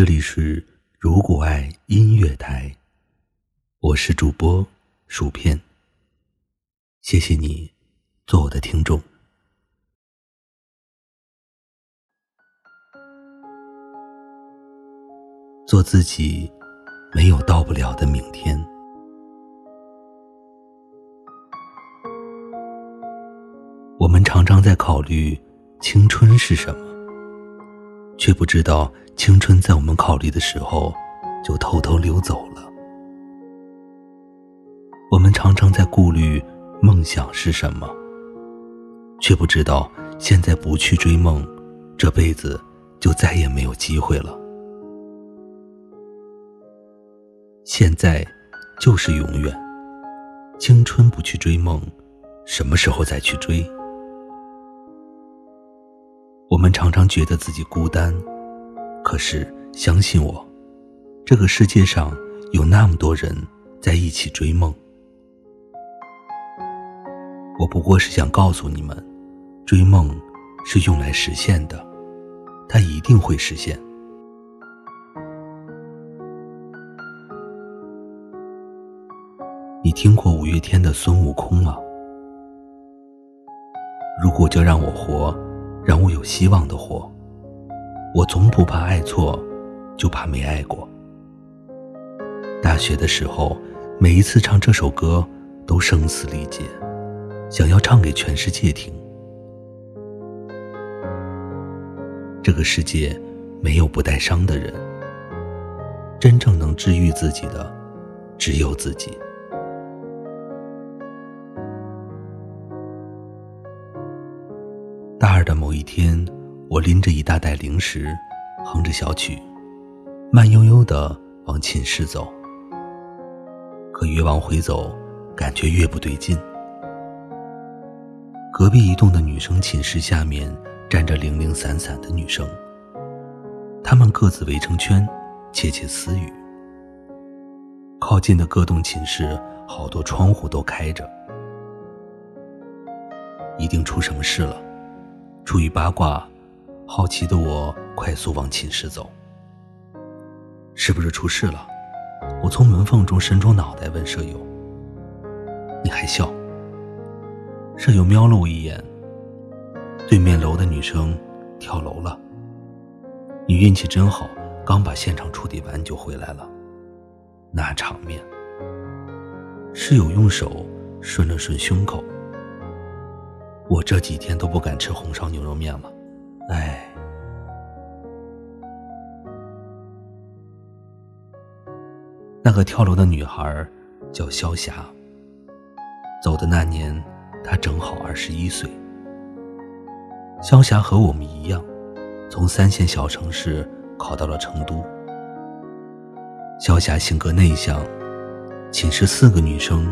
这里是如果爱音乐台，我是主播薯片。谢谢你做我的听众。做自己，没有到不了的明天。我们常常在考虑青春是什么，却不知道青春在我们考虑的时候就偷偷溜走了。我们常常在顾虑梦想是什么，却不知道现在不去追梦，这辈子就再也没有机会了。现在就是永远，青春不去追梦，什么时候再去追？我们常常觉得自己孤单，可是相信我，这个世界上有那么多人在一起追梦。我不过是想告诉你们，追梦是用来实现的，它一定会实现。你听过五月天的孙悟空吗？如果就让我活。让我有希望的活。我从不怕爱错，就怕没爱过。大学的时候，每一次唱这首歌，都声嘶力竭，想要唱给全世界听。这个世界没有不带伤的人，真正能治愈自己的，只有自己。大二的某一天，我拎着一大袋零食，哼着小曲，慢悠悠的往寝室走。可越往回走，感觉越不对劲。隔壁一栋的女生寝室下面站着零零散散的女生，她们各自围成圈，窃窃私语。靠近的各栋寝室，好多窗户都开着，一定出什么事了。出于八卦，好奇的我快速往寝室走。是不是出事了？我从门缝中伸出脑袋问舍友：“你还笑？”舍友瞄了我一眼。对面楼的女生跳楼了。你运气真好，刚把现场处理完就回来了。那场面。室友用手顺了顺胸口。我这几天都不敢吃红烧牛肉面了，哎。那个跳楼的女孩叫萧霞。走的那年，她正好二十一岁。萧霞和我们一样，从三线小城市考到了成都。萧霞性格内向，寝室四个女生，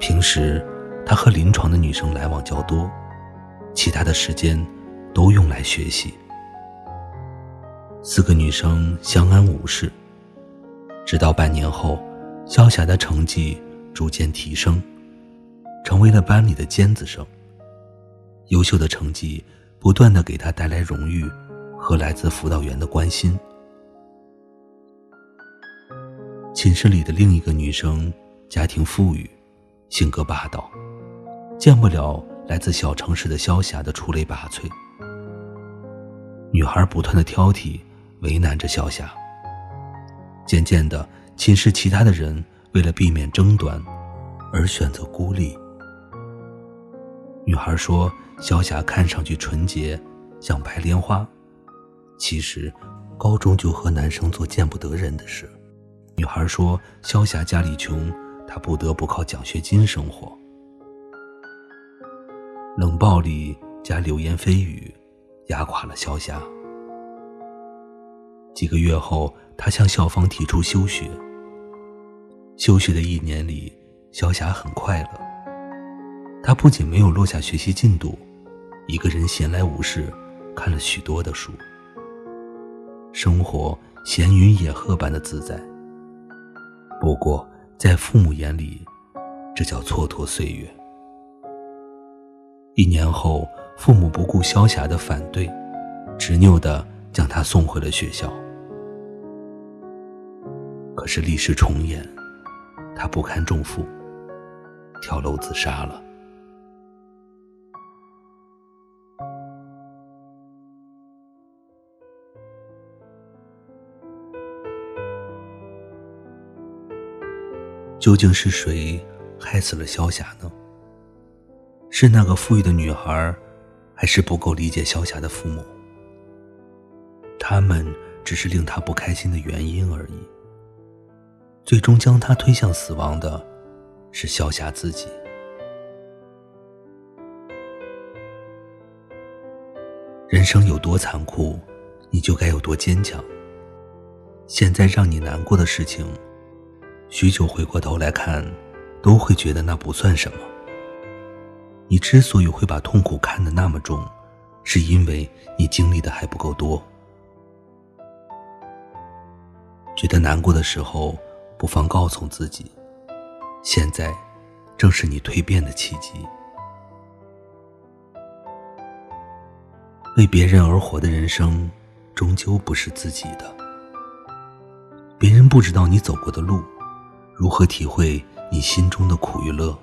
平时她和临床的女生来往较多。其他的时间都用来学习。四个女生相安无事，直到半年后，萧霞的成绩逐渐提升，成为了班里的尖子生。优秀的成绩不断的给她带来荣誉和来自辅导员的关心。寝室里的另一个女生家庭富裕，性格霸道，见不了。来自小城市的萧霞的出类拔萃，女孩不断的挑剔，为难着萧霞。渐渐的，寝室其他的人为了避免争端，而选择孤立。女孩说：“萧霞看上去纯洁，像白莲花，其实高中就和男生做见不得人的事。”女孩说：“萧霞家里穷，她不得不靠奖学金生活。”冷暴力加流言蜚语，压垮了萧霞。几个月后，他向校方提出休学。休学的一年里，萧霞很快乐。他不仅没有落下学习进度，一个人闲来无事，看了许多的书，生活闲云野鹤般的自在。不过，在父母眼里，这叫蹉跎岁月。一年后，父母不顾萧霞的反对，执拗地将她送回了学校。可是历史重演，他不堪重负，跳楼自杀了。究竟是谁害死了萧霞呢？是那个富裕的女孩，还是不够理解萧霞的父母？他们只是令她不开心的原因而已。最终将她推向死亡的，是萧霞自己。人生有多残酷，你就该有多坚强。现在让你难过的事情。许久回过头来看，都会觉得那不算什么。你之所以会把痛苦看得那么重，是因为你经历的还不够多。觉得难过的时候，不妨告诉自己，现在正是你蜕变的契机。为别人而活的人生，终究不是自己的。别人不知道你走过的路。如何体会你心中的苦与乐？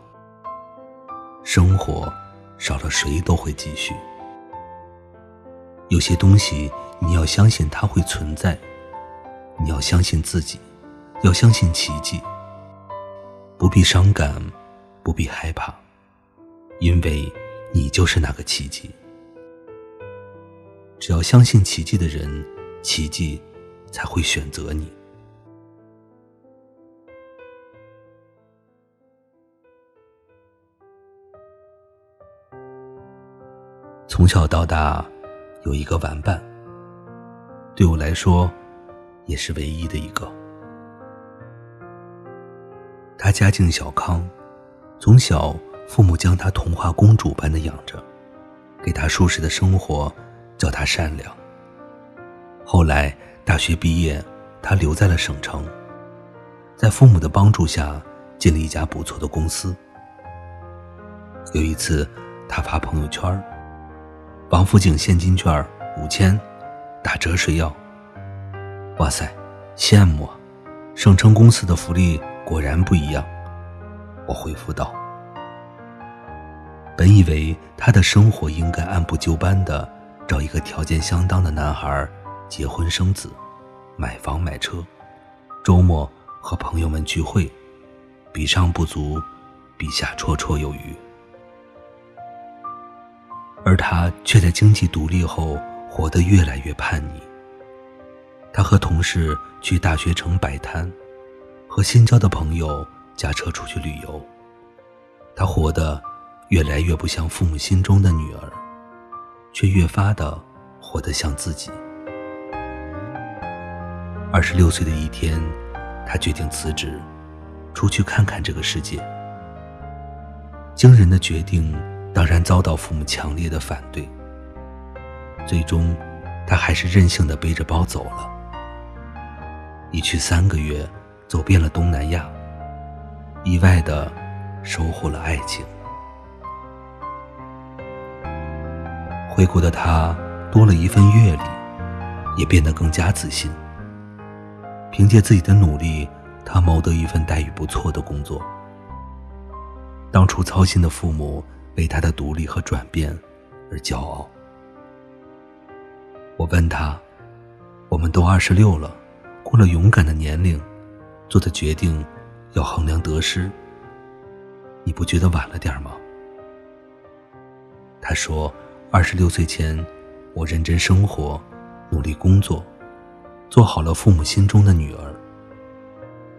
生活少了谁都会继续。有些东西你要相信它会存在，你要相信自己，要相信奇迹。不必伤感，不必害怕，因为你就是那个奇迹。只要相信奇迹的人，奇迹才会选择你。从小到大，有一个玩伴。对我来说，也是唯一的一个。他家境小康，从小父母将他童话公主般的养着，给他舒适的生活，教他善良。后来大学毕业，他留在了省城，在父母的帮助下，进了一家不错的公司。有一次，他发朋友圈王府井现金券五千，打折谁要？哇塞，羡慕啊！省城公司的福利果然不一样。我回复道：“本以为他的生活应该按部就班的找一个条件相当的男孩，结婚生子，买房买车，周末和朋友们聚会，比上不足，比下绰绰有余。”而他却在经济独立后活得越来越叛逆。他和同事去大学城摆摊，和新交的朋友驾车出去旅游。他活得越来越不像父母心中的女儿，却越发的活得像自己。二十六岁的一天，他决定辞职，出去看看这个世界。惊人的决定。当然遭到父母强烈的反对。最终，他还是任性的背着包走了。一去三个月，走遍了东南亚，意外的收获了爱情。回国的他多了一份阅历，也变得更加自信。凭借自己的努力，他谋得一份待遇不错的工作。当初操心的父母。为他的独立和转变而骄傲。我问他：“我们都二十六了，过了勇敢的年龄，做的决定要衡量得失，你不觉得晚了点吗？”他说：“二十六岁前，我认真生活，努力工作，做好了父母心中的女儿。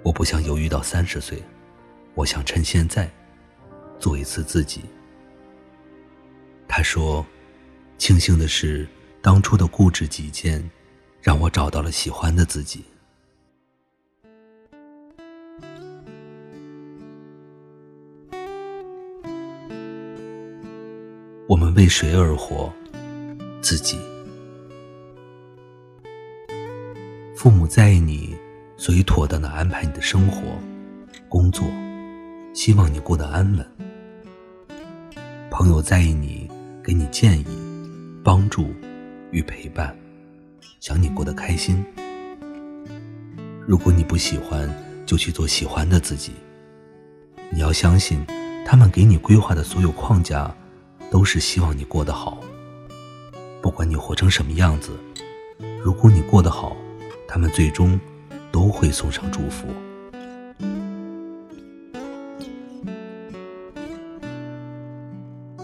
我不想犹豫到三十岁，我想趁现在，做一次自己。”他说：“庆幸的是，当初的固执己见，让我找到了喜欢的自己。我们为谁而活？自己。父母在意你，所以妥当的安排你的生活、工作，希望你过得安稳。朋友在意你。”给你建议、帮助与陪伴，想你过得开心。如果你不喜欢，就去做喜欢的自己。你要相信，他们给你规划的所有框架，都是希望你过得好。不管你活成什么样子，如果你过得好，他们最终都会送上祝福。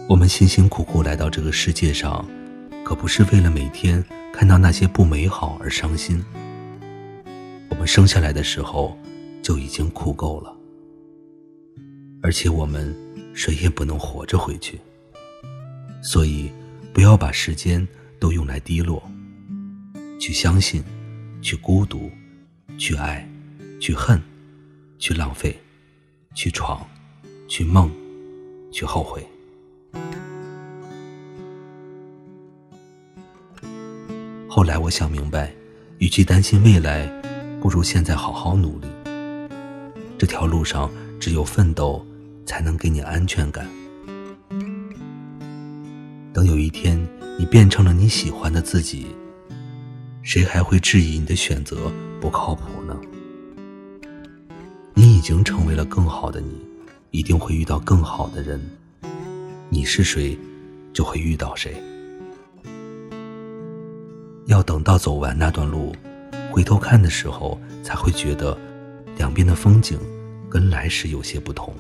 我们辛辛苦苦来到这个世界上，可不是为了每天看到那些不美好而伤心。我们生下来的时候就已经苦够了，而且我们谁也不能活着回去。所以，不要把时间都用来低落，去相信，去孤独，去爱，去恨，去浪费，去闯，去梦，去后悔。后来我想明白，与其担心未来，不如现在好好努力。这条路上只有奋斗，才能给你安全感。等有一天你变成了你喜欢的自己，谁还会质疑你的选择不靠谱呢？你已经成为了更好的你，一定会遇到更好的人。你是谁，就会遇到谁。要等到走完那段路，回头看的时候，才会觉得两边的风景跟来时有些不同。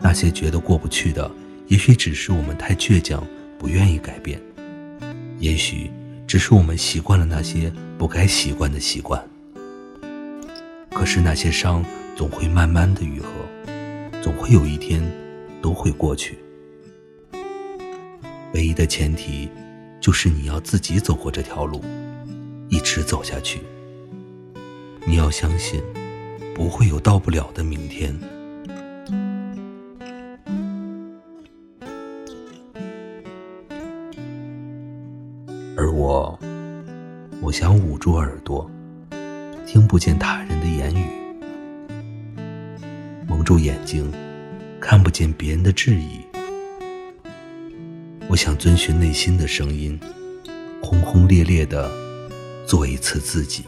那些觉得过不去的，也许只是我们太倔强，不愿意改变；也许只是我们习惯了那些不该习惯的习惯。可是那些伤总会慢慢的愈合，总会有一天都会过去。唯一的前提。就是你要自己走过这条路，一直走下去。你要相信，不会有到不了的明天。而我，我想捂住耳朵，听不见他人的言语，蒙住眼睛，看不见别人的质疑。我想遵循内心的声音，轰轰烈烈的做一次自己。